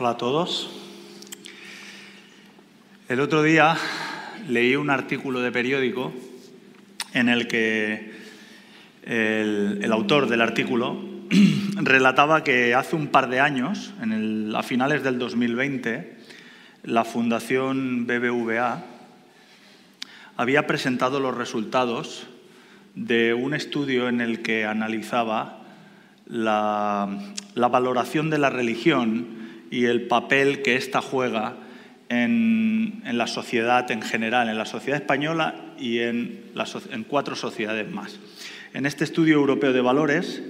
Hola a todos. El otro día leí un artículo de periódico en el que el, autor del artículo relataba que hace un par de años, a finales del 2020, la Fundación BBVA había presentado los resultados de un estudio en el que analizaba la, valoración de la religión y el papel que ésta juega en, la sociedad en general, en la sociedad española y en, en cuatro sociedades más. En este estudio europeo de valores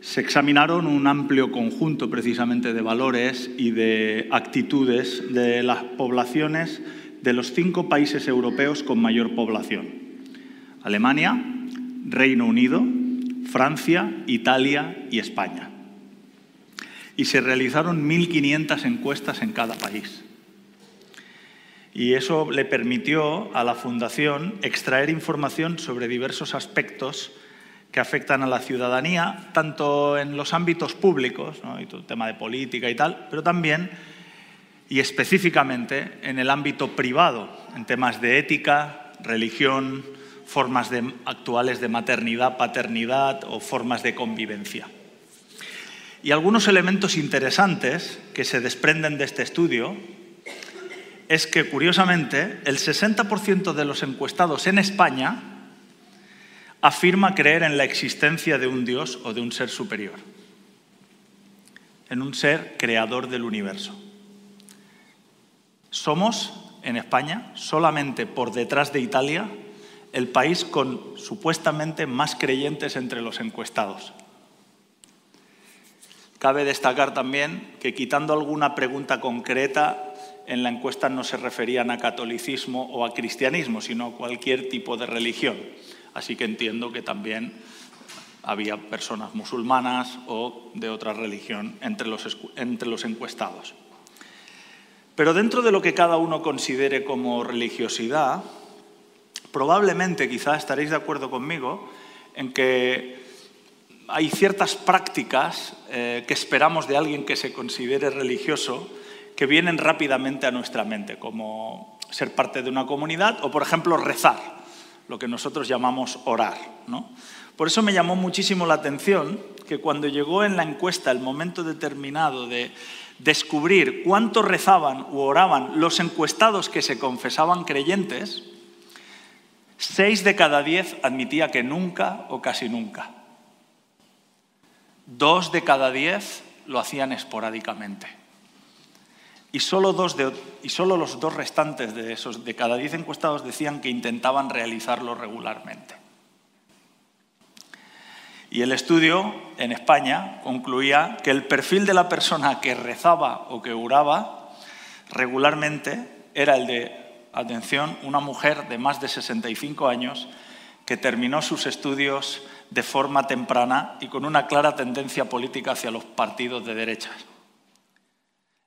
se examinaron un amplio conjunto precisamente de valores y de actitudes de las poblaciones de los cinco países europeos con mayor población. Alemania, Reino Unido, Francia, Italia y España. Y se realizaron 1.500 encuestas en cada país. Y eso le permitió a la Fundación extraer información sobre diversos aspectos que afectan a la ciudadanía, tanto en los ámbitos públicos, y todo el tema de política y tal, pero también y específicamente en el ámbito privado, en temas de ética, religión, formas actuales de maternidad, paternidad o formas de convivencia. Y algunos elementos interesantes que se desprenden de este estudio es que, curiosamente, el 60% de los encuestados en España afirma creer en la existencia de un Dios o de un ser superior, en un ser creador del universo. Somos, en España, solamente por detrás de Italia, el país con supuestamente más creyentes entre los encuestados. Cabe destacar también que quitando alguna pregunta concreta, en la encuesta no se referían a catolicismo o a cristianismo, sino a cualquier tipo de religión. Así que entiendo que también había personas musulmanas o de otra religión entre los, entre los encuestados. Pero dentro de lo que cada uno considere como religiosidad, probablemente quizá estaréis de acuerdo conmigo en que hay ciertas prácticas eh, que esperamos de alguien que se considere religioso que vienen rápidamente a nuestra mente, como ser parte de una comunidad o, por ejemplo, rezar, lo que nosotros llamamos orar. Por eso me llamó muchísimo la atención que cuando llegó en la encuesta el momento determinado de descubrir cuánto rezaban u oraban los encuestados que se confesaban creyentes, Seis de cada diez admitía que nunca o casi nunca. Dos de cada diez lo hacían esporádicamente. Y solo, dos y solo los dos restantes de esos de cada diez encuestados decían que intentaban realizarlo regularmente. Y el estudio en España concluía que el perfil de la persona que rezaba o que oraba regularmente era el de atención, una mujer de más de 65 años que terminó sus estudios de forma temprana y con una clara tendencia política hacia los partidos de derechas.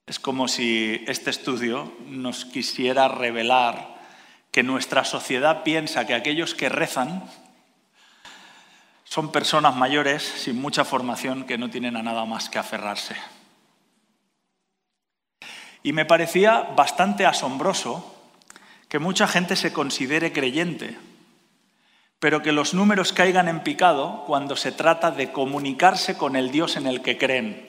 Es como si este estudio nos quisiera revelar que nuestra sociedad piensa que aquellos que rezan son personas mayores sin mucha formación que no tienen a nada más que aferrarse. Y me parecía bastante asombroso que mucha gente se considere creyente, pero que los números caigan en picado cuando se trata de comunicarse con el Dios en el que creen.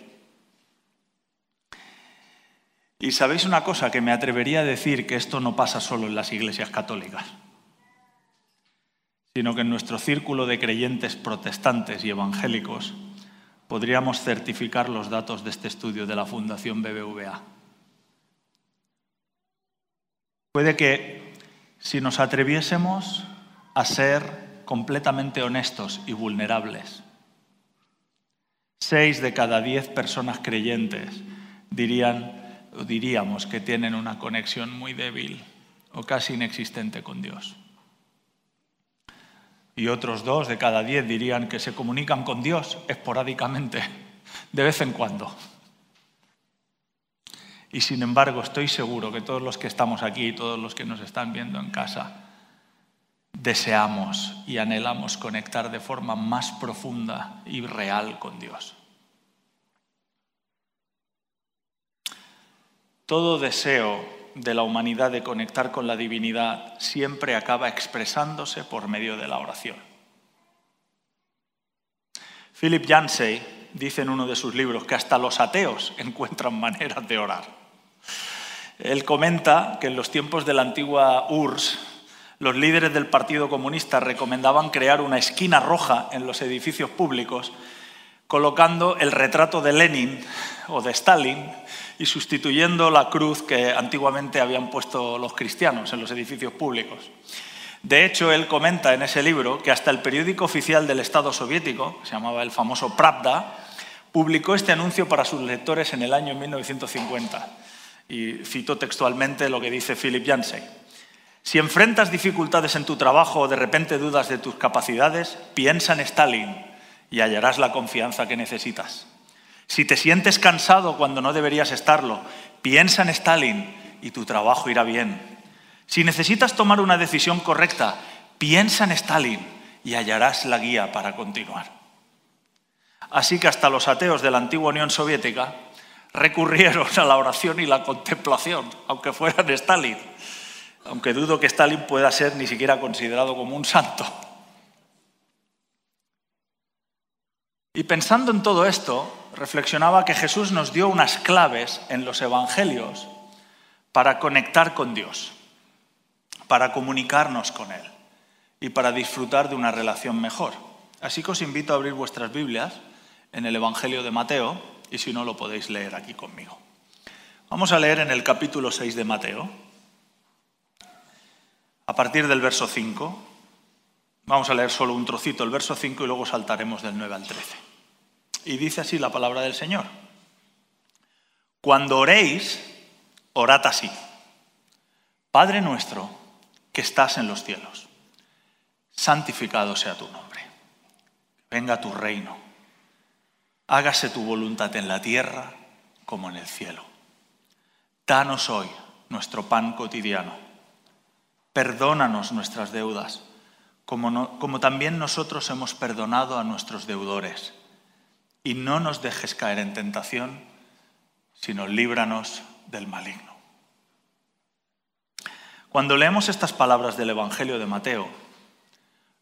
Y sabéis una cosa, que me atrevería a decir que esto no pasa solo en las iglesias católicas, sino que en nuestro círculo de creyentes protestantes y evangélicos podríamos certificar los datos de este estudio de la Fundación BBVA. Puede que si nos atreviésemos a ser completamente honestos y vulnerables, seis de cada diez personas creyentes dirían o diríamos que tienen una conexión muy débil o casi inexistente con Dios. Y otros dos de cada diez dirían que se comunican con Dios esporádicamente, de vez en cuando. Y sin embargo, estoy seguro que todos los que estamos aquí, todos los que nos están viendo en casa, deseamos y anhelamos conectar de forma más profunda y real con Dios. Todo deseo de la humanidad de conectar con la divinidad siempre acaba expresándose por medio de la oración. Philip Yancey dice en uno de sus libros que hasta los ateos encuentran maneras de orar. Él comenta que en los tiempos de la antigua URSS, los líderes del Partido Comunista recomendaban crear una esquina roja en los edificios públicos, colocando el retrato de Lenin o de Stalin y sustituyendo la cruz que antiguamente habían puesto los cristianos en los edificios públicos. De hecho, él comenta en ese libro que hasta el periódico oficial del Estado soviético, se llamaba el famoso Pravda, publicó este anuncio para sus lectores en el año 1950. Y cito textualmente lo que dice Philip Yancey. Si enfrentas dificultades en tu trabajo o de repente dudas de tus capacidades, piensa en Stalin y hallarás la confianza que necesitas. Si te sientes cansado cuando no deberías estarlo, piensa en Stalin y tu trabajo irá bien. Si necesitas tomar una decisión correcta, piensa en Stalin y hallarás la guía para continuar. Así que hasta los ateos de la antigua Unión Soviética recurrieron a la oración y la contemplación, aunque fueran Stalin, aunque dudo que Stalin pueda ser ni siquiera considerado como un santo. Y pensando en todo esto, reflexionaba que Jesús nos dio unas claves en los evangelios para conectar con Dios, para comunicarnos con Él y para disfrutar de una relación mejor. Así que os invito a abrir vuestras Biblias en el Evangelio de Mateo y si no lo podéis leer aquí conmigo. Vamos a leer en el capítulo 6 de Mateo, a partir del verso 5. Vamos a leer solo un trocito, el verso 5, y luego saltaremos del 9 al 13. Y dice así la palabra del Señor. Cuando oréis, orad así. Padre nuestro que estás en los cielos, santificado sea tu nombre. Venga tu reino. Hágase tu voluntad en la tierra como en el cielo. Danos hoy nuestro pan cotidiano. Perdónanos nuestras deudas, como, como también nosotros hemos perdonado a nuestros deudores y no nos dejes caer en tentación, sino líbranos del maligno. Cuando leemos estas palabras del Evangelio de Mateo,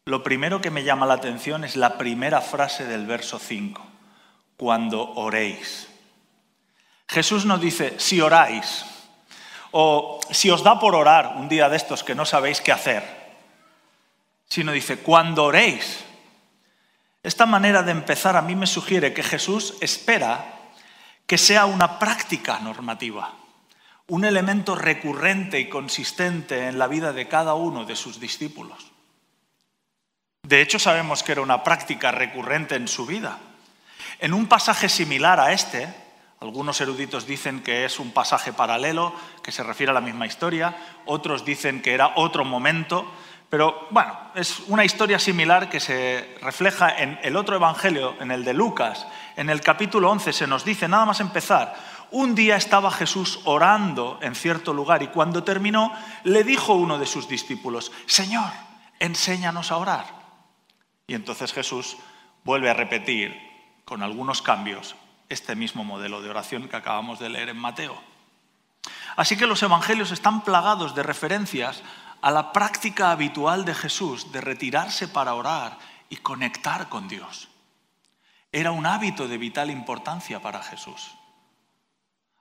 lo primero que me llama la atención es la primera frase del verso 5, cuando oréis. Jesús nos dice, si oráis, o si os da por orar un día de estos que no sabéis qué hacer, sino dice, cuando oréis, esta manera de empezar a mí me sugiere que Jesús espera que sea una práctica normativa, un elemento recurrente y consistente en la vida de cada uno de sus discípulos. De hecho, sabemos que era una práctica recurrente en su vida. En un pasaje similar a este, algunos eruditos dicen que es un pasaje paralelo, que se refiere a la misma historia, otros dicen que era otro momento, pero bueno, es una historia similar que se refleja en el otro evangelio, en el de Lucas. En el capítulo 11 se nos dice, nada más empezar, un día estaba Jesús orando en cierto lugar y cuando terminó le dijo uno de sus discípulos, Señor, enséñanos a orar. Y entonces Jesús vuelve a repetir con algunos cambios este mismo modelo de oración que acabamos de leer en Mateo. Así que los evangelios están plagados de referencias a la práctica habitual de Jesús de retirarse para orar y conectar con Dios. Era un hábito de vital importancia para Jesús.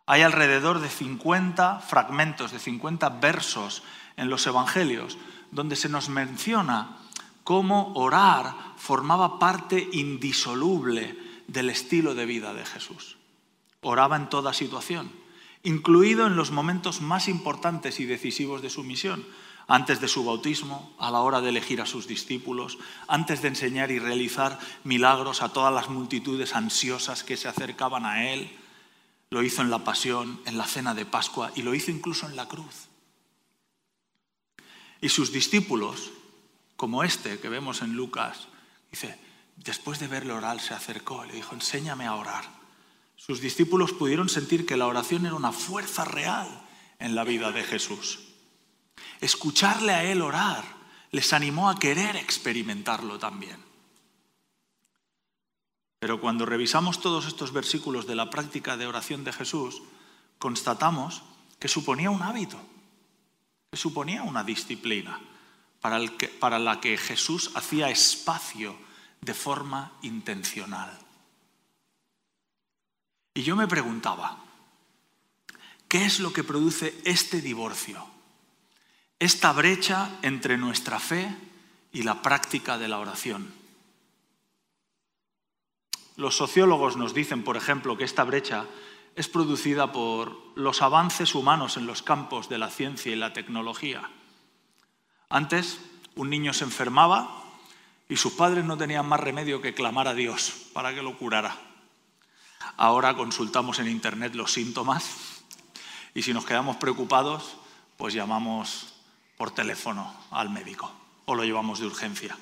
Hay alrededor de 50 fragmentos, de 50 versos en los Evangelios donde se nos menciona cómo orar formaba parte indisoluble del estilo de vida de Jesús. Oraba en toda situación, incluido en los momentos más importantes y decisivos de su misión, antes de su bautismo, a la hora de elegir a sus discípulos, antes de enseñar y realizar milagros a todas las multitudes ansiosas que se acercaban a Él. Lo hizo en la pasión, en la cena de Pascua y lo hizo incluso en la cruz. Y sus discípulos, como este que vemos en Lucas, dice, después de verle orar se acercó y le dijo, enséñame a orar. Sus discípulos pudieron sentir que la oración era una fuerza real en la vida de Jesús. Escucharle a Él orar les animó a querer experimentarlo también. Pero cuando revisamos todos estos versículos de la práctica de oración de Jesús, constatamos que suponía un hábito, que suponía una disciplina para, para la que Jesús hacía espacio de forma intencional. Y yo me preguntaba, ¿qué es lo que produce este divorcio? Esta brecha entre nuestra fe y la práctica de la oración. Los sociólogos nos dicen, por ejemplo, que esta brecha es producida por los avances humanos en los campos de la ciencia y la tecnología. Antes, un niño se enfermaba y sus padres no tenían más remedio que clamar a Dios para que lo curara. Ahora consultamos en Internet los síntomas y si nos quedamos preocupados, pues llamamos por teléfono al médico o lo llevamos de urgencia.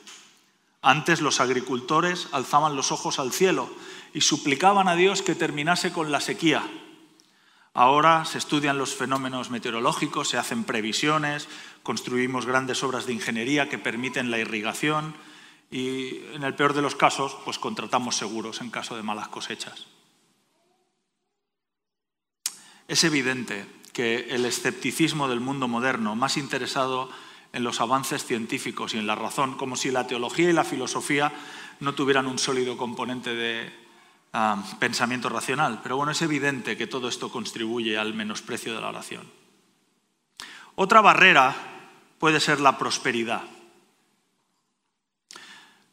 Antes los agricultores alzaban los ojos al cielo y suplicaban a Dios que terminase con la sequía. Ahora se estudian los fenómenos meteorológicos, se hacen previsiones, construimos grandes obras de ingeniería que permiten la irrigación y, en el peor de los casos, pues contratamos seguros en caso de malas cosechas. Es evidente que el escepticismo del mundo moderno, más interesado en los avances científicos y en la razón, como si la teología y la filosofía no tuvieran un sólido componente de ah, pensamiento racional. Pero bueno, es evidente que todo esto contribuye al menosprecio de la oración. Otra barrera puede ser la prosperidad.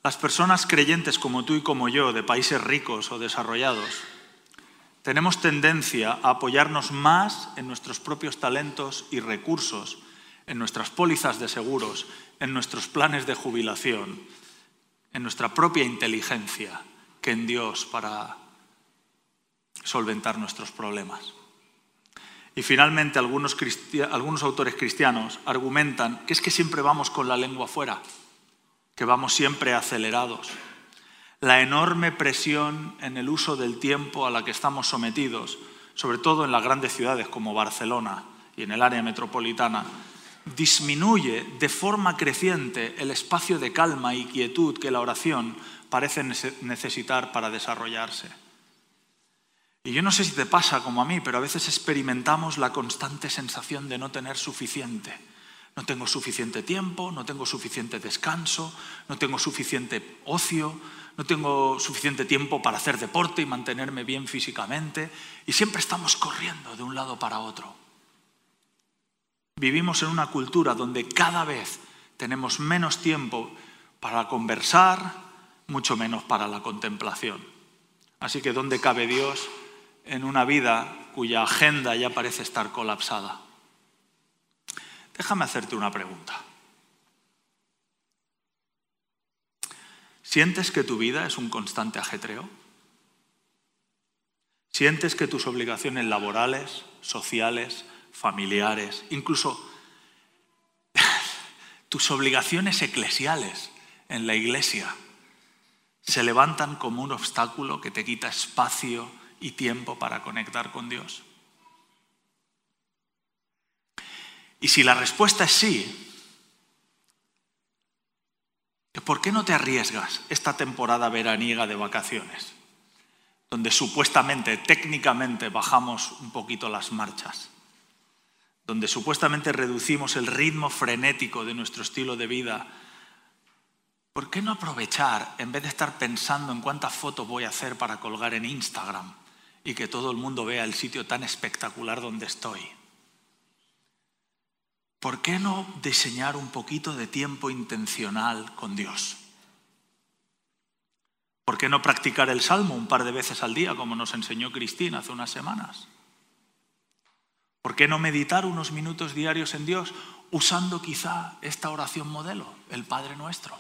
Las personas creyentes como tú y como yo, de países ricos o desarrollados, tenemos tendencia a apoyarnos más en nuestros propios talentos y recursos en nuestras pólizas de seguros, en nuestros planes de jubilación, en nuestra propia inteligencia, que en Dios para solventar nuestros problemas. Y finalmente algunos, autores cristianos argumentan que es que siempre vamos con la lengua fuera, que vamos siempre acelerados. La enorme presión en el uso del tiempo a la que estamos sometidos, sobre todo en las grandes ciudades como Barcelona y en el área metropolitana, disminuye de forma creciente el espacio de calma y quietud que la oración parece necesitar para desarrollarse. Y yo no sé si te pasa como a mí, pero a veces experimentamos la constante sensación de no tener suficiente. No tengo suficiente tiempo, no tengo suficiente descanso, no tengo suficiente ocio, no tengo suficiente tiempo para hacer deporte y mantenerme bien físicamente. Y siempre estamos corriendo de un lado para otro. Vivimos en una cultura donde cada vez tenemos menos tiempo para conversar, mucho menos para la contemplación. Así que ¿dónde cabe Dios en una vida cuya agenda ya parece estar colapsada? Déjame hacerte una pregunta. ¿Sientes que tu vida es un constante ajetreo? ¿Sientes que tus obligaciones laborales, sociales, familiares, incluso tus obligaciones eclesiales en la iglesia se levantan como un obstáculo que te quita espacio y tiempo para conectar con Dios? Y si la respuesta es sí, ¿por qué no te arriesgas esta temporada veraniega de vacaciones, donde supuestamente, técnicamente, bajamos un poquito las marchas? donde supuestamente reducimos el ritmo frenético de nuestro estilo de vida, ¿por qué no aprovechar, en vez de estar pensando en cuántas fotos voy a hacer para colgar en Instagram y que todo el mundo vea el sitio tan espectacular donde estoy? ¿Por qué no diseñar un poquito de tiempo intencional con Dios? ¿Por qué no practicar el salmo un par de veces al día, como nos enseñó Cristina hace unas semanas? ¿Por qué no meditar unos minutos diarios en Dios usando quizá esta oración modelo, el Padre Nuestro?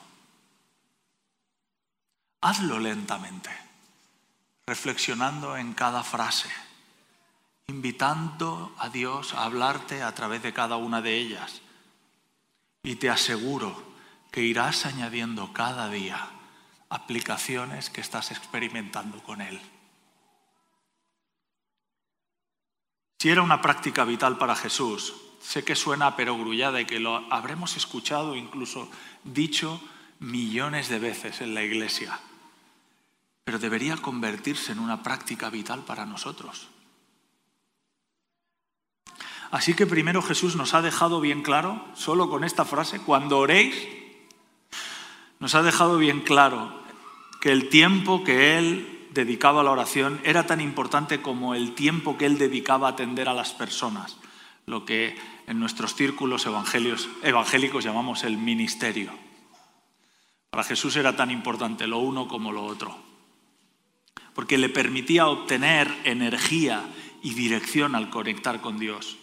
Hazlo lentamente, reflexionando en cada frase, invitando a Dios a hablarte a través de cada una de ellas. Y te aseguro que irás añadiendo cada día aplicaciones que estás experimentando con Él. Si era una práctica vital para Jesús, sé que suena perogrullada y que lo habremos escuchado, incluso dicho millones de veces en la iglesia, pero debería convertirse en una práctica vital para nosotros. Así que primero Jesús nos ha dejado bien claro, solo con esta frase, cuando oréis, nos ha dejado bien claro que el tiempo que Él dedicaba a la oración era tan importante como el tiempo que Él dedicaba a atender a las personas, lo que en nuestros círculos evangélicos llamamos el ministerio. Para Jesús era tan importante lo uno como lo otro, porque le permitía obtener energía y dirección al conectar con Dios.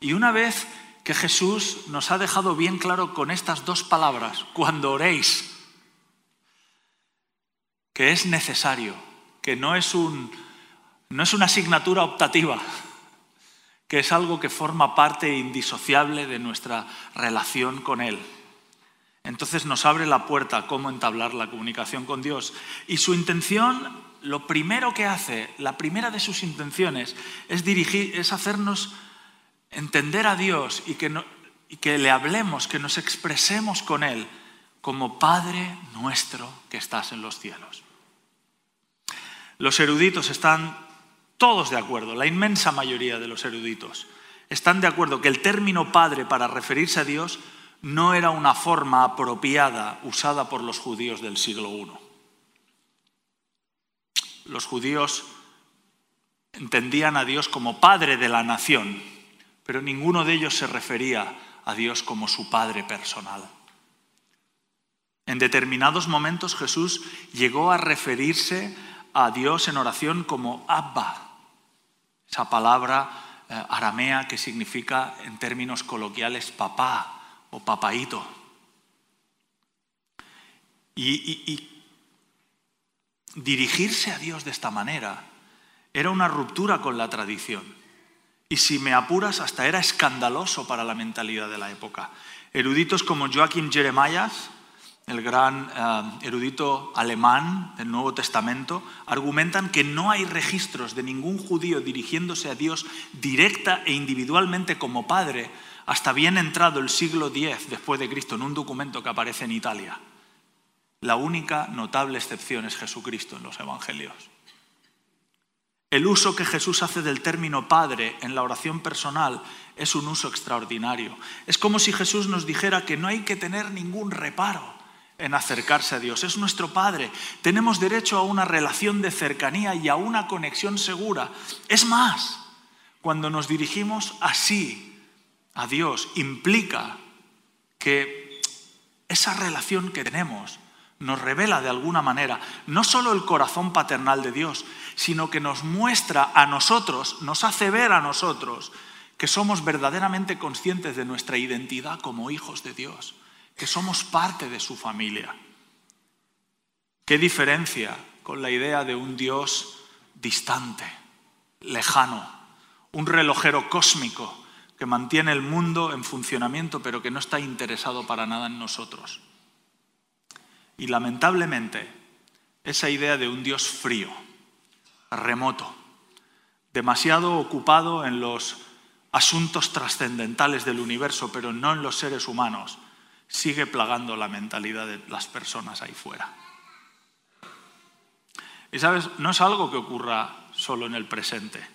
Y una vez que Jesús nos ha dejado bien claro con estas dos palabras, cuando oréis, que es necesario, que no es, un, no es una asignatura optativa, que es algo que forma parte indisociable de nuestra relación con Él. Entonces nos abre la puerta a cómo entablar la comunicación con Dios. Y su intención, lo primero que hace, la primera de sus intenciones, es dirigir, es hacernos entender a Dios y que, y que le hablemos, que nos expresemos con Él como Padre nuestro que estás en los cielos. Los eruditos están todos de acuerdo, la inmensa mayoría de los eruditos están de acuerdo que el término Padre para referirse a Dios no era una forma apropiada usada por los judíos del siglo I. Los judíos entendían a Dios como Padre de la nación, pero ninguno de ellos se refería a Dios como su Padre personal. En determinados momentos Jesús llegó a referirse a Dios en oración como Abba, esa palabra eh, aramea que significa en términos coloquiales papá o papaíto. y dirigirse a Dios de esta manera era una ruptura con la tradición. Y si me apuras, hasta era escandaloso para la mentalidad de la época. Eruditos como Joachim Jeremias, el gran eh, erudito alemán del Nuevo Testamento, argumentan que no hay registros de ningún judío dirigiéndose a Dios directa e individualmente como padre hasta bien entrado el siglo X después de Cristo en un documento que aparece en Italia. La única notable excepción es Jesucristo en los Evangelios. El uso que Jesús hace del término Padre en la oración personal es un uso extraordinario. Es como si Jesús nos dijera que no hay que tener ningún reparo en acercarse a Dios. Es nuestro Padre. Tenemos derecho a una relación de cercanía y a una conexión segura. Es más, cuando nos dirigimos así a Dios, implica que esa relación que tenemos nos revela de alguna manera no solo el corazón paternal de Dios, sino que nos muestra a nosotros, nos hace ver a nosotros que somos verdaderamente conscientes de nuestra identidad como hijos de Dios, que somos parte de su familia. ¿Qué diferencia con la idea de un Dios distante, lejano, un relojero cósmico que mantiene el mundo en funcionamiento pero que no está interesado para nada en nosotros? Y lamentablemente, esa idea de un Dios frío, remoto, demasiado ocupado en los asuntos trascendentales del universo, pero no en los seres humanos, sigue plagando la mentalidad de las personas ahí fuera. Y sabes, no es algo que ocurra solo en el presente,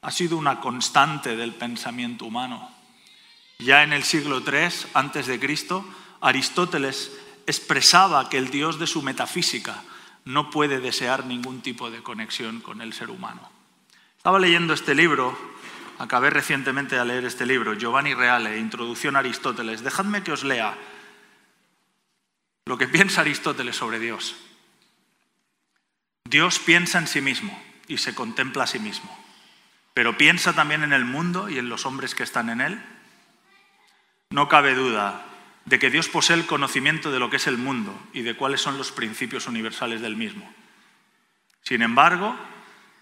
ha sido una constante del pensamiento humano. Ya en el siglo III antes de Cristo, Aristóteles expresaba que el Dios de su metafísica no puede desear ningún tipo de conexión con el ser humano. Estaba leyendo este libro, acabé recientemente de leer este libro, Giovanni Reale, Introducción a Aristóteles. Dejadme que os lea lo que piensa Aristóteles sobre Dios. Dios piensa en sí mismo y se contempla a sí mismo, pero piensa también en el mundo y en los hombres que están en él. No cabe duda de que Dios posee el conocimiento de lo que es el mundo y de cuáles son los principios universales del mismo. Sin embargo,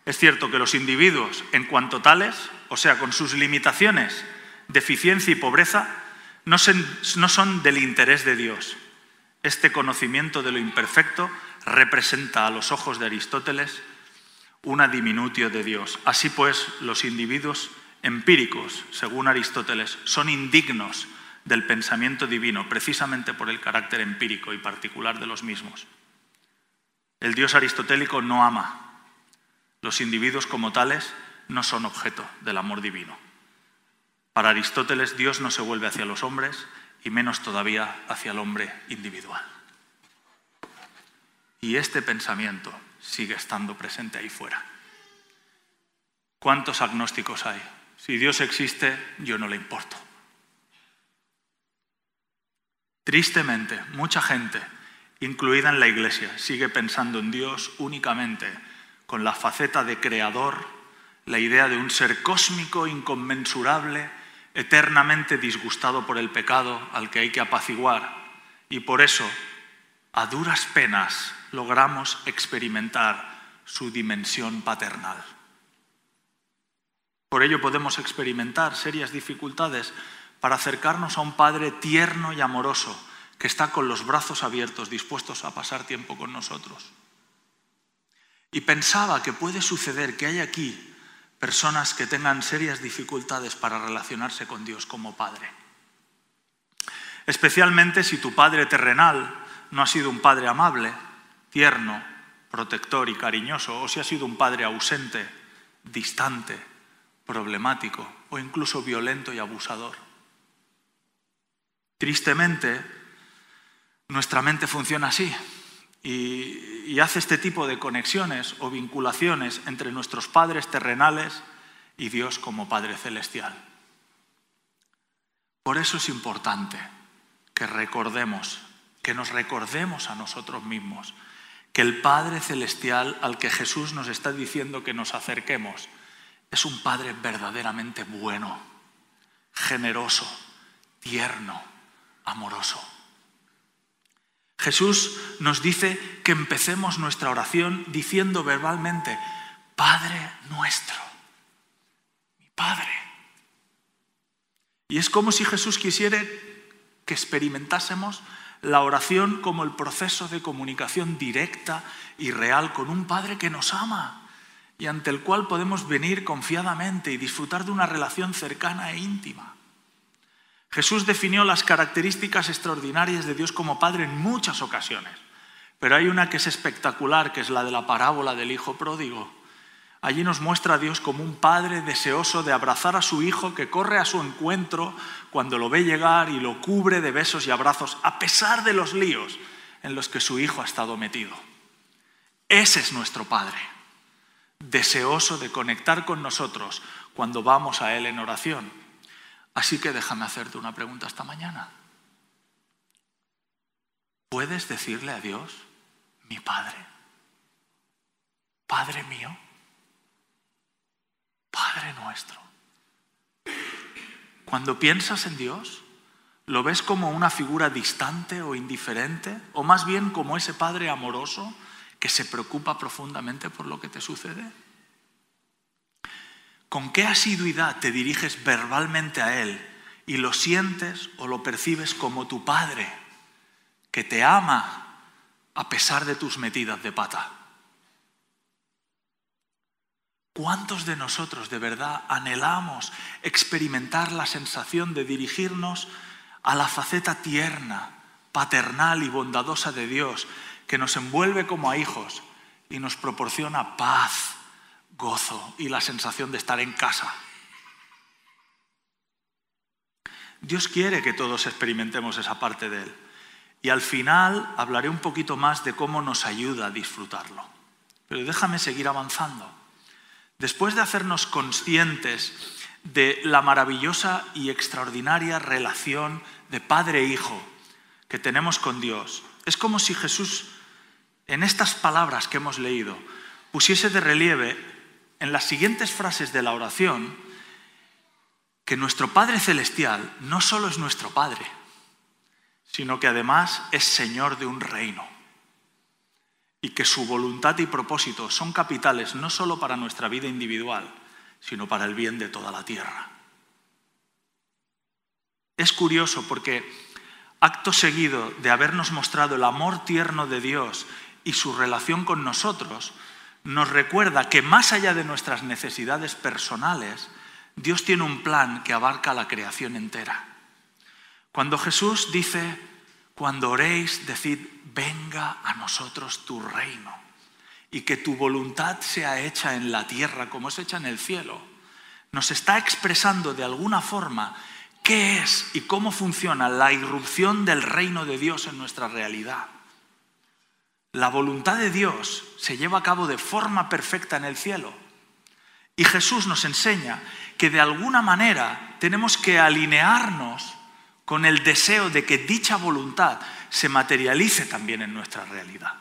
es cierto que los individuos, en cuanto tales, o sea, con sus limitaciones, deficiencia y pobreza, no son del interés de Dios. Este conocimiento de lo imperfecto representa a los ojos de Aristóteles una diminutio de Dios. Así pues, los individuos empíricos, según Aristóteles, son indignos del pensamiento divino, precisamente por el carácter empírico y particular de los mismos. El Dios aristotélico no ama. Los individuos como tales no son objeto del amor divino. Para Aristóteles, Dios no se vuelve hacia los hombres y menos todavía hacia el hombre individual. Y este pensamiento sigue estando presente ahí fuera. ¿Cuántos agnósticos hay? Si Dios existe, yo no le importo. Tristemente, mucha gente, incluida en la Iglesia, sigue pensando en Dios únicamente con la faceta de creador, la idea de un ser cósmico, inconmensurable, eternamente disgustado por el pecado al que hay que apaciguar. Y por eso, a duras penas, logramos experimentar su dimensión paternal. Por ello podemos experimentar serias dificultades para acercarnos a un Padre tierno y amoroso que está con los brazos abiertos, dispuestos a pasar tiempo con nosotros. Y pensaba que puede suceder que hay aquí personas que tengan serias dificultades para relacionarse con Dios como Padre. Especialmente si tu Padre terrenal no ha sido un Padre amable, tierno, protector y cariñoso, o si ha sido un Padre ausente, distante, problemático o incluso violento y abusador. Tristemente, nuestra mente funciona así y, hace este tipo de conexiones o vinculaciones entre nuestros padres terrenales y Dios como Padre Celestial. Por eso es importante que recordemos, que nos recordemos a nosotros mismos, que el Padre Celestial al que Jesús nos está diciendo que nos acerquemos es un Padre verdaderamente bueno, generoso, tierno, amoroso. Jesús nos dice que empecemos nuestra oración diciendo verbalmente, Padre nuestro, mi Padre. Y es como si Jesús quisiera que experimentásemos la oración como el proceso de comunicación directa y real con un Padre que nos ama y ante el cual podemos venir confiadamente y disfrutar de una relación cercana e íntima. Jesús definió las características extraordinarias de Dios como Padre en muchas ocasiones, pero hay una que es espectacular, que es la de la parábola del Hijo Pródigo. Allí nos muestra a Dios como un padre deseoso de abrazar a su hijo que corre a su encuentro cuando lo ve llegar y lo cubre de besos y abrazos a pesar de los líos en los que su hijo ha estado metido. Ese es nuestro Padre, deseoso de conectar con nosotros cuando vamos a Él en oración Así que déjame hacerte una pregunta esta mañana. ¿Puedes decirle a Dios, mi Padre, Padre mío, Padre nuestro? Cuando piensas en Dios, ¿lo ves como una figura distante o indiferente? ¿O más bien como ese Padre amoroso que se preocupa profundamente por lo que te sucede? ¿Con qué asiduidad te diriges verbalmente a Él y lo sientes o lo percibes como tu Padre, que te ama a pesar de tus metidas de pata? ¿Cuántos de nosotros de verdad anhelamos experimentar la sensación de dirigirnos a la faceta tierna, paternal y bondadosa de Dios que nos envuelve como a hijos y nos proporciona paz, gozo y la sensación de estar en casa. Dios quiere que todos experimentemos esa parte de Él. Y al final hablaré un poquito más de cómo nos ayuda a disfrutarlo. Pero déjame seguir avanzando. Después de hacernos conscientes de la maravillosa y extraordinaria relación de padre e hijo que tenemos con Dios, es como si Jesús, en estas palabras que hemos leído, pusiese de relieve en las siguientes frases de la oración que nuestro Padre Celestial no solo es nuestro Padre, sino que además es Señor de un reino y que su voluntad y propósito son capitales no solo para nuestra vida individual, sino para el bien de toda la tierra. Es curioso porque acto seguido de habernos mostrado el amor tierno de Dios y su relación con nosotros, nos recuerda que más allá de nuestras necesidades personales, Dios tiene un plan que abarca la creación entera. Cuando Jesús dice, cuando oréis, decid, venga a nosotros tu reino y que tu voluntad sea hecha en la tierra como es hecha en el cielo, nos está expresando de alguna forma qué es y cómo funciona la irrupción del reino de Dios en nuestra realidad. La voluntad de Dios se lleva a cabo de forma perfecta en el cielo. Y Jesús nos enseña que de alguna manera tenemos que alinearnos con el deseo de que dicha voluntad se materialice también en nuestra realidad.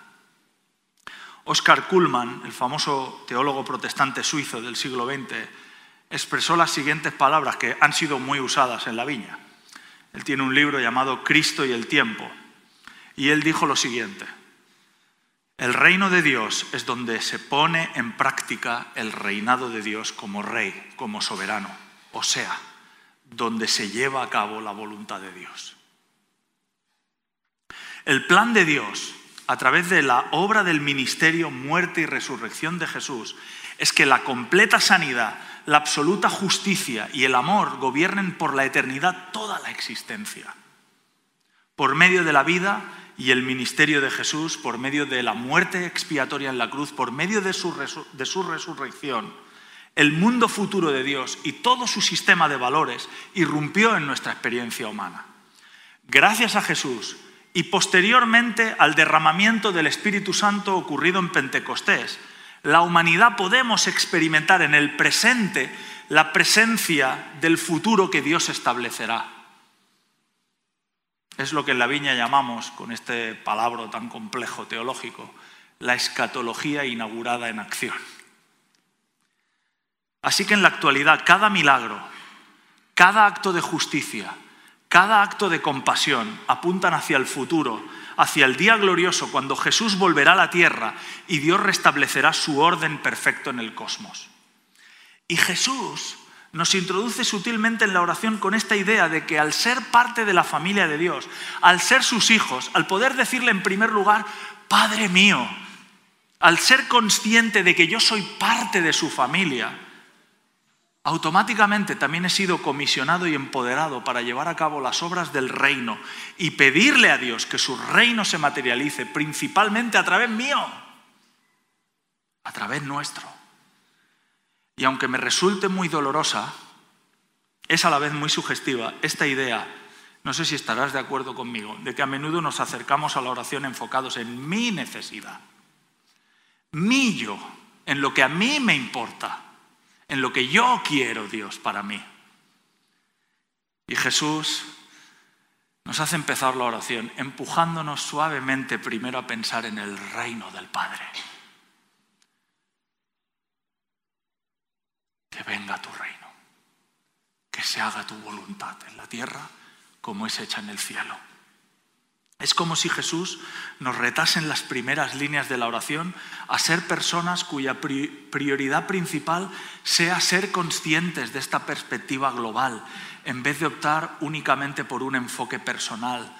Oscar Kuhlmann, el famoso teólogo protestante suizo del siglo XX, expresó las siguientes palabras que han sido muy usadas en la viña. Él tiene un libro llamado Cristo y el tiempo. Y él dijo lo siguiente, el reino de Dios es donde se pone en práctica el reinado de Dios como rey, como soberano, o sea, donde se lleva a cabo la voluntad de Dios. El plan de Dios, a través de la obra del ministerio, muerte y resurrección de Jesús, es que la completa sanidad, la absoluta justicia y el amor gobiernen por la eternidad toda la existencia. Por medio de la vida y el ministerio de Jesús, por medio de la muerte expiatoria en la cruz, por medio de su, de su resurrección, el mundo futuro de Dios y todo su sistema de valores irrumpió en nuestra experiencia humana. Gracias a Jesús y posteriormente al derramamiento del Espíritu Santo ocurrido en Pentecostés, la humanidad podemos experimentar en el presente la presencia del futuro que Dios establecerá. Es lo que en la viña llamamos, con este palabra tan complejo teológico, la escatología inaugurada en acción. Así que en la actualidad cada milagro, cada acto de justicia, cada acto de compasión apuntan hacia el futuro, hacia el día glorioso cuando Jesús volverá a la tierra y Dios restablecerá su orden perfecto en el cosmos. Y Jesús nos introduce sutilmente en la oración con esta idea de que al ser parte de la familia de Dios, al ser sus hijos, al poder decirle en primer lugar, Padre mío, al ser consciente de que yo soy parte de su familia, automáticamente también he sido comisionado y empoderado para llevar a cabo las obras del reino y pedirle a Dios que su reino se materialice principalmente a través mío, a través nuestro. Y aunque me resulte muy dolorosa, es a la vez muy sugestiva esta idea, no sé si estarás de acuerdo conmigo, de que a menudo nos acercamos a la oración enfocados en mi necesidad, mi yo, en lo que a mí me importa en lo que yo quiero, Dios, para mí. Y Jesús nos hace empezar la oración empujándonos suavemente primero a pensar en el reino del Padre. Que venga tu reino, que se haga tu voluntad en la tierra como es hecha en el cielo. Es como si Jesús nos retase en las primeras líneas de la oración a ser personas cuya prioridad principal sea ser conscientes de esta perspectiva global, en vez de optar únicamente por un enfoque personal.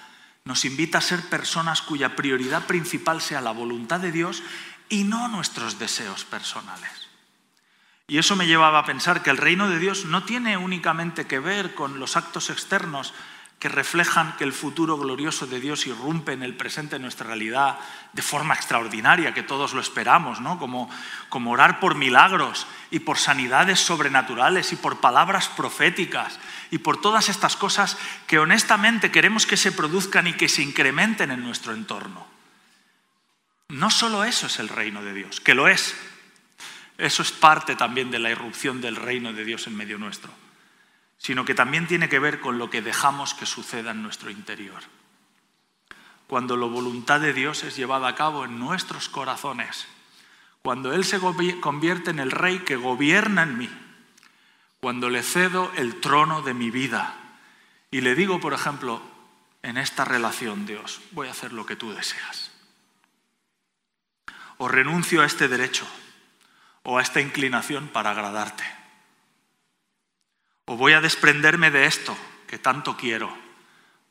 Nos invita a ser personas cuya prioridad principal sea la voluntad de Dios y no nuestros deseos personales. Y eso me llevaba a pensar que el reino de Dios no tiene únicamente que ver con los actos externos, que reflejan que el futuro glorioso de Dios irrumpe en el presente, en nuestra realidad, de forma extraordinaria, que todos lo esperamos, ¿no? como, como orar por milagros y por sanidades sobrenaturales y por palabras proféticas y por todas estas cosas que honestamente queremos que se produzcan y que se incrementen en nuestro entorno. No solo eso es el reino de Dios, que lo es. Eso es parte también de la irrupción del reino de Dios en medio nuestro sino que también tiene que ver con lo que dejamos que suceda en nuestro interior. Cuando la voluntad de Dios es llevada a cabo en nuestros corazones, cuando Él se convierte en el rey que gobierna en mí, cuando le cedo el trono de mi vida y le digo, por ejemplo, en esta relación, Dios, voy a hacer lo que tú deseas. O renuncio a este derecho o a esta inclinación para agradarte. O voy a desprenderme de esto que tanto quiero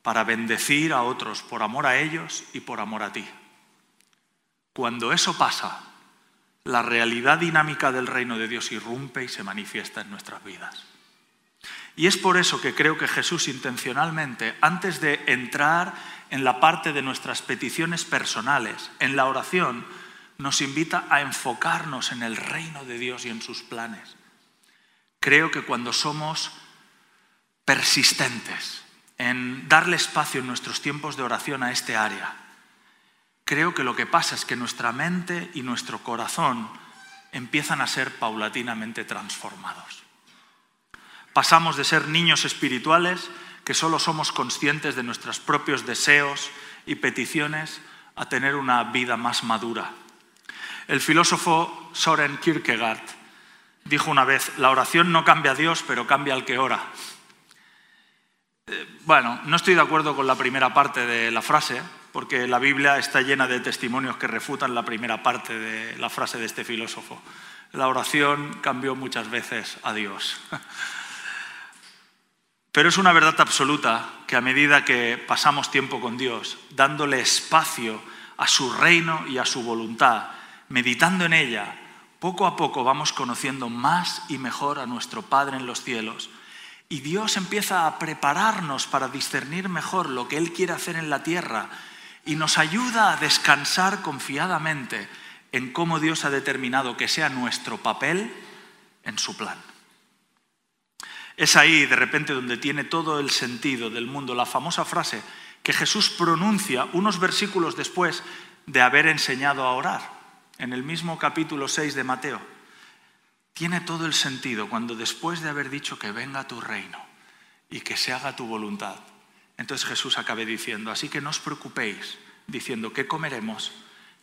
para bendecir a otros por amor a ellos y por amor a ti. Cuando eso pasa, la realidad dinámica del reino de Dios irrumpe y se manifiesta en nuestras vidas. Y es por eso que creo que Jesús intencionalmente, antes de entrar en la parte de nuestras peticiones personales, en la oración, nos invita a enfocarnos en el reino de Dios y en sus planes creo que cuando somos persistentes en darle espacio en nuestros tiempos de oración a este área, creo que lo que pasa es que nuestra mente y nuestro corazón empiezan a ser paulatinamente transformados. Pasamos de ser niños espirituales que solo somos conscientes de nuestros propios deseos y peticiones a tener una vida más madura. El filósofo Soren Kierkegaard dijo una vez, la oración no cambia a Dios, pero cambia al que ora. Eh, bueno, no estoy de acuerdo con la primera parte de la frase, porque la Biblia está llena de testimonios que refutan la primera parte de la frase de este filósofo. La oración cambió muchas veces a Dios. Pero es una verdad absoluta que a medida que pasamos tiempo con Dios, dándole espacio a su reino y a su voluntad, meditando en ella, poco a poco vamos conociendo más y mejor a nuestro Padre en los cielos. Y Dios empieza a prepararnos para discernir mejor lo que Él quiere hacer en la tierra y nos ayuda a descansar confiadamente en cómo Dios ha determinado que sea nuestro papel en su plan. Es ahí, de repente, donde tiene todo el sentido del mundo la famosa frase que Jesús pronuncia unos versículos después de haber enseñado a orar, en el mismo capítulo 6 de Mateo. Tiene todo el sentido cuando después de haber dicho que venga tu reino y que se haga tu voluntad, entonces Jesús acabe diciendo, así que no os preocupéis diciendo qué comeremos,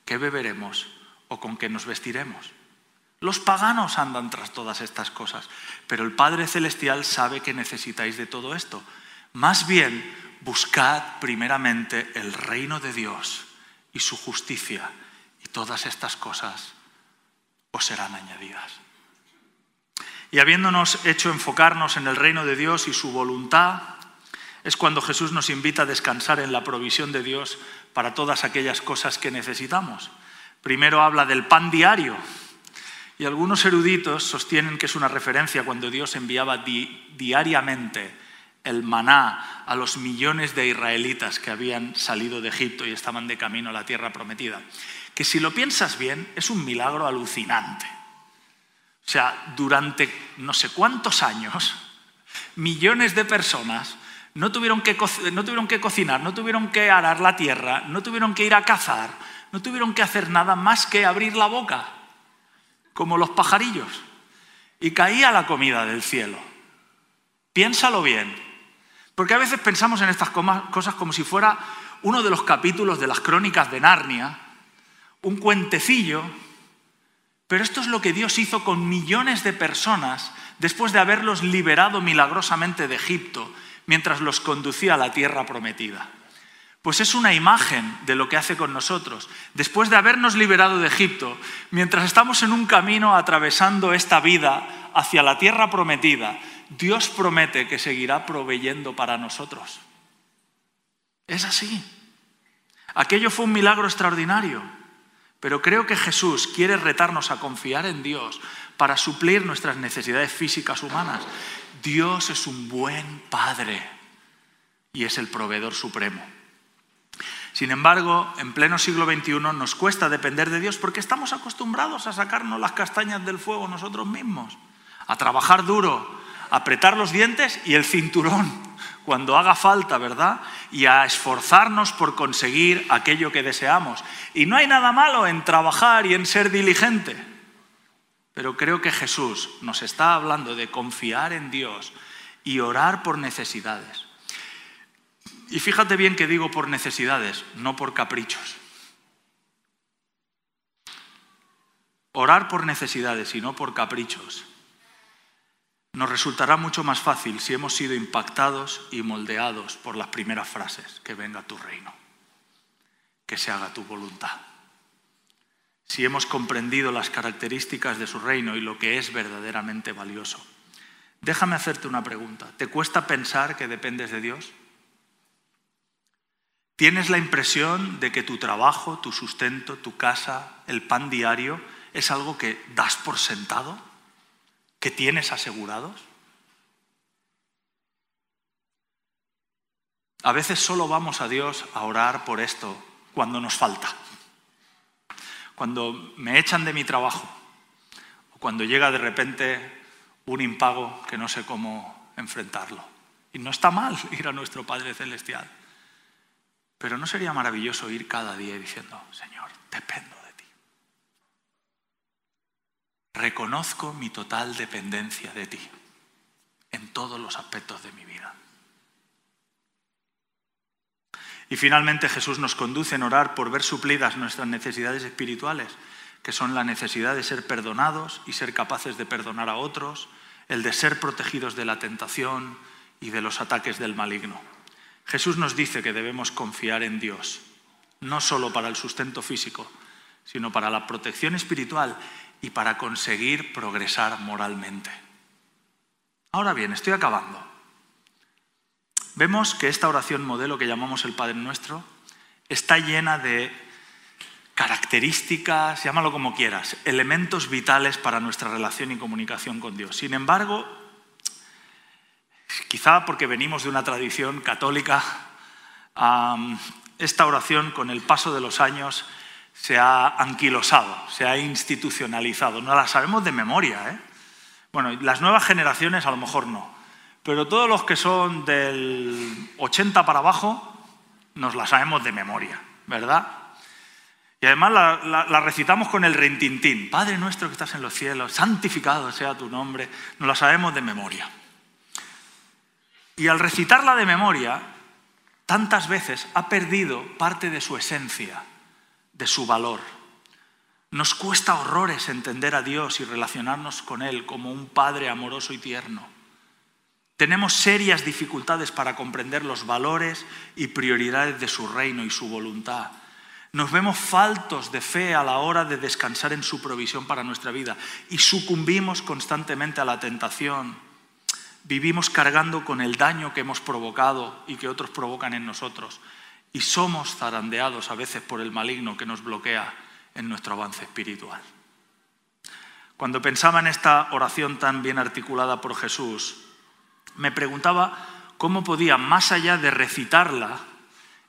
qué beberemos o con qué nos vestiremos los paganos andan tras todas estas cosas, pero el Padre Celestial sabe que necesitáis de todo esto. Más bien, buscad primeramente el reino de Dios y su justicia, todas estas cosas os serán añadidas. Y habiéndonos hecho enfocarnos en el reino de Dios y su voluntad, es cuando Jesús nos invita a descansar en la provisión de Dios para todas aquellas cosas que necesitamos. Primero habla del pan diario, y algunos eruditos sostienen que es una referencia cuando Dios enviaba diariamente el maná a los millones de israelitas que habían salido de Egipto y estaban de camino a la tierra prometida. Que si lo piensas bien, es un milagro alucinante. O sea, durante no sé cuántos años, millones de personas no tuvieron, que, no tuvieron que cocinar, no tuvieron que arar la tierra, no tuvieron que ir a cazar, no tuvieron que hacer nada más que abrir la boca como los pajarillos, y caía la comida del cielo. Piénsalo bien, porque a veces pensamos en estas cosas como si fuera uno de los capítulos de las crónicas de Narnia, un cuentecillo, pero esto es lo que Dios hizo con millones de personas después de haberlos liberado milagrosamente de Egipto mientras los conducía a la tierra prometida. Pues es una imagen de lo que hace con nosotros. Después de habernos liberado de Egipto, mientras estamos en un camino atravesando esta vida hacia la tierra prometida, Dios promete que seguirá proveyendo para nosotros. Es así. Aquello fue un milagro extraordinario, pero creo que Jesús quiere retarnos a confiar en Dios para suplir nuestras necesidades físicas humanas. Dios es un buen Padre y es el proveedor supremo. Sin embargo, en pleno siglo XXI nos cuesta depender de Dios porque estamos acostumbrados a sacarnos las castañas del fuego nosotros mismos, a trabajar duro, apretar los dientes y el cinturón cuando haga falta, ¿verdad? Y a esforzarnos por conseguir aquello que deseamos. Y no hay nada malo en trabajar y en ser diligente. Pero creo que Jesús nos está hablando de confiar en Dios y orar por necesidades. Y fíjate bien que digo por necesidades, no por caprichos. Orar por necesidades y no por caprichos nos resultará mucho más fácil si hemos sido impactados y moldeados por las primeras frases, que venga tu reino, que se haga tu voluntad. Si hemos comprendido las características de su reino y lo que es verdaderamente valioso. Déjame hacerte una pregunta. ¿Te cuesta pensar que dependes de Dios? ¿Tienes la impresión de que tu trabajo, tu sustento, tu casa, el pan diario es algo que das por sentado? ¿Que tienes asegurados? A veces solo vamos a Dios a orar por esto cuando nos falta. Cuando me echan de mi trabajo o cuando llega de repente un impago que no sé cómo enfrentarlo. Y no está mal ir a nuestro Padre Celestial. Pero ¿no sería maravilloso ir cada día diciendo, Señor, dependo? Reconozco mi total dependencia de ti en todos los aspectos de mi vida. Y finalmente Jesús nos conduce en orar por ver suplidas nuestras necesidades espirituales, que son la necesidad de ser perdonados y ser capaces de perdonar a otros, el de ser protegidos de la tentación y de los ataques del maligno. Jesús nos dice que debemos confiar en Dios, no solo para el sustento físico, sino para la protección espiritual y para conseguir progresar moralmente. Ahora bien, estoy acabando. Vemos que esta oración modelo que llamamos el Padre Nuestro está llena de características, llámalo como quieras, elementos vitales para nuestra relación y comunicación con Dios. Sin embargo, quizá porque venimos de una tradición católica, esta oración con el paso de los años se ha anquilosado, se ha institucionalizado. No la sabemos de memoria. ¿eh? Bueno, las nuevas generaciones a lo mejor no, pero todos los que son del 80 para abajo nos la sabemos de memoria, ¿verdad? Y además la, recitamos con el rintintín. Padre nuestro que estás en los cielos, santificado sea tu nombre. Nos la sabemos de memoria. Y al recitarla de memoria, tantas veces ha perdido parte de su esencia, de su valor. Nos cuesta horrores entender a Dios y relacionarnos con Él como un Padre amoroso y tierno. Tenemos serias dificultades para comprender los valores y prioridades de su reino y su voluntad. Nos vemos faltos de fe a la hora de descansar en su provisión para nuestra vida y sucumbimos constantemente a la tentación. Vivimos cargando con el daño que hemos provocado y que otros provocan en nosotros. Y somos zarandeados a veces por el maligno que nos bloquea en nuestro avance espiritual. Cuando pensaba en esta oración tan bien articulada por Jesús, me preguntaba cómo podía, más allá de recitarla,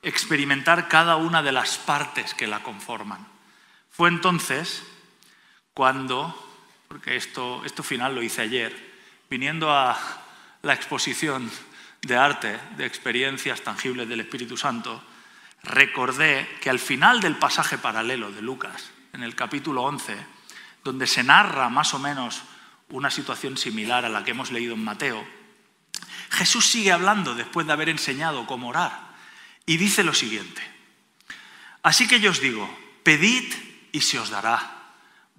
experimentar cada una de las partes que la conforman. Fue entonces cuando, porque esto, esto final lo hice ayer, viniendo a la exposición de arte, de experiencias tangibles del Espíritu Santo, recordé que al final del pasaje paralelo de Lucas, en el capítulo 11, donde se narra más o menos una situación similar a la que hemos leído en Mateo, Jesús sigue hablando después de haber enseñado cómo orar. Y dice lo siguiente, así que yo os digo, pedid y se os dará,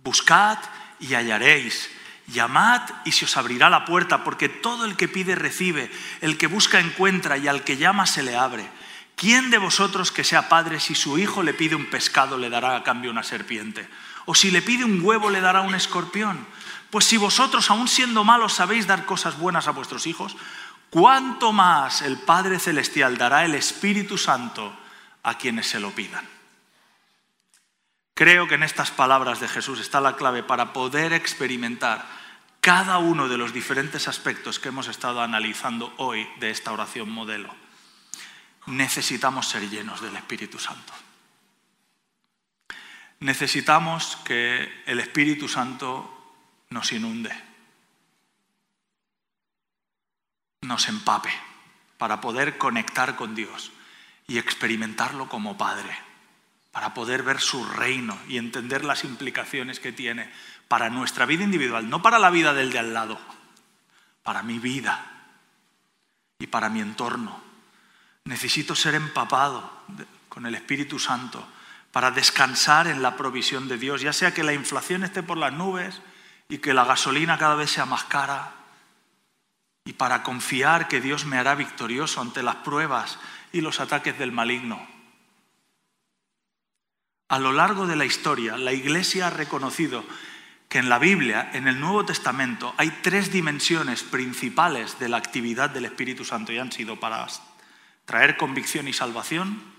buscad y hallaréis, llamad y se os abrirá la puerta, porque todo el que pide recibe, el que busca encuentra y al que llama se le abre. ¿Quién de vosotros que sea padre, si su hijo le pide un pescado, le dará a cambio una serpiente? ¿O si le pide un huevo, le dará un escorpión? Pues si vosotros, aun siendo malos, sabéis dar cosas buenas a vuestros hijos, ¿cuánto más el Padre Celestial dará el Espíritu Santo a quienes se lo pidan? Creo que en estas palabras de Jesús está la clave para poder experimentar cada uno de los diferentes aspectos que hemos estado analizando hoy de esta oración modelo. Necesitamos ser llenos del Espíritu Santo. Necesitamos que el Espíritu Santo nos inunde. nos empape para poder conectar con Dios y experimentarlo como Padre, para poder ver su reino y entender las implicaciones que tiene para nuestra vida individual, no para la vida del de al lado, para mi vida y para mi entorno. Necesito ser empapado con el Espíritu Santo para descansar en la provisión de Dios, ya sea que la inflación esté por las nubes y que la gasolina cada vez sea más cara y para confiar que Dios me hará victorioso ante las pruebas y los ataques del maligno. A lo largo de la historia, la Iglesia ha reconocido que en la Biblia, en el Nuevo Testamento, hay tres dimensiones principales de la actividad del Espíritu Santo y han sido para traer convicción y salvación,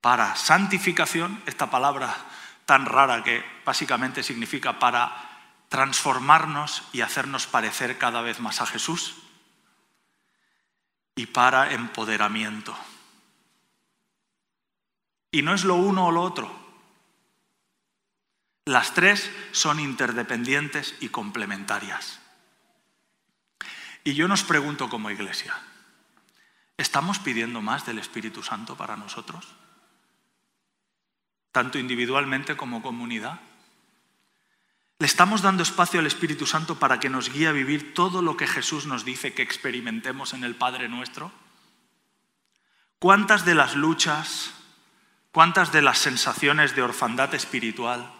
para santificación, esta palabra tan rara que básicamente significa para transformarnos y hacernos parecer cada vez más a Jesús y para empoderamiento. Y no es lo uno o lo otro. Las tres son interdependientes y complementarias. Y yo nos pregunto como iglesia, ¿estamos pidiendo más del Espíritu Santo para nosotros? Tanto individualmente como comunidad. ¿Le estamos dando espacio al Espíritu Santo para que nos guíe a vivir todo lo que Jesús nos dice que experimentemos en el Padre nuestro? ¿Cuántas de las luchas, cuántas de las sensaciones de orfandad espiritual,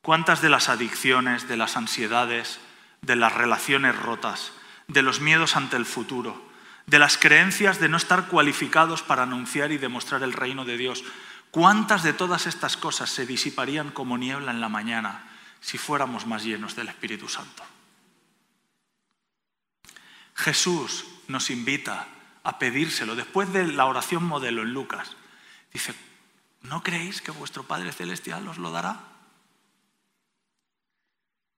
cuántas de las adicciones, de las ansiedades, de las relaciones rotas, de los miedos ante el futuro, de las creencias de no estar cualificados para anunciar y demostrar el reino de Dios, cuántas de todas estas cosas se disiparían como niebla en la mañana si fuéramos más llenos del Espíritu Santo? Jesús nos invita a pedírselo. Después de la oración modelo en Lucas, dice, ¿no creéis que vuestro Padre Celestial os lo dará?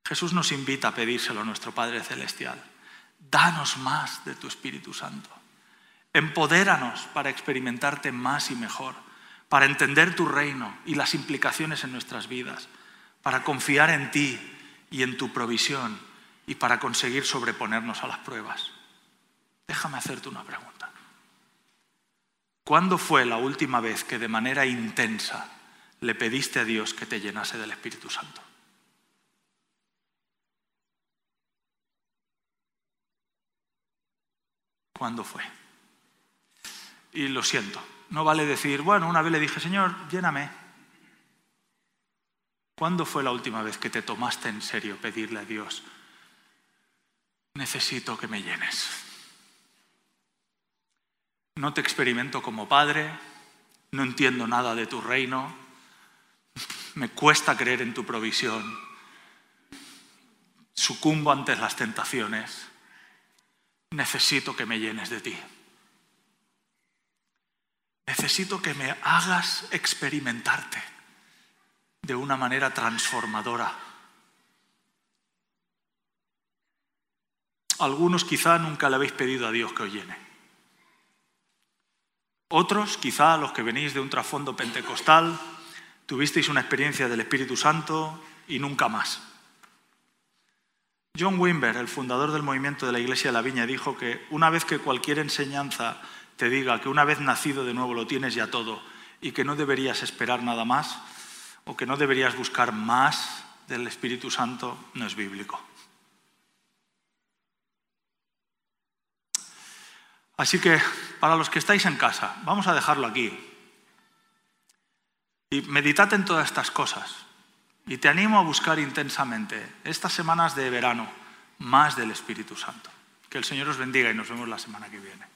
Jesús nos invita a pedírselo a nuestro Padre Celestial. Danos más de tu Espíritu Santo. Empodéranos para experimentarte más y mejor, para entender tu reino y las implicaciones en nuestras vidas, para confiar en ti y en tu provisión y para conseguir sobreponernos a las pruebas. Déjame hacerte una pregunta. ¿Cuándo fue la última vez que de manera intensa le pediste a Dios que te llenase del Espíritu Santo? ¿Cuándo fue? Y lo siento, no vale decir, bueno, una vez le dije, Señor, lléname. ¿Cuándo fue la última vez que te tomaste en serio pedirle a Dios, necesito que me llenes? No te experimento como padre, no entiendo nada de tu reino, me cuesta creer en tu provisión, sucumbo ante las tentaciones, necesito que me llenes de ti. Necesito que me hagas experimentarte de una manera transformadora. Algunos quizá nunca le habéis pedido a Dios que os llene. Otros, quizá los que venís de un trasfondo pentecostal, tuvisteis una experiencia del Espíritu Santo y nunca más. John Wimber, el fundador del movimiento de la Iglesia de la Viña, dijo que una vez que cualquier enseñanza te diga que una vez nacido de nuevo lo tienes ya todo y que no deberías esperar nada más o que no deberías buscar más del Espíritu Santo, no es bíblico. Así que para los que estáis en casa, vamos a dejarlo aquí. Y meditad en todas estas cosas. Y te animo a buscar intensamente estas semanas de verano más del Espíritu Santo. Que el Señor os bendiga y nos vemos la semana que viene.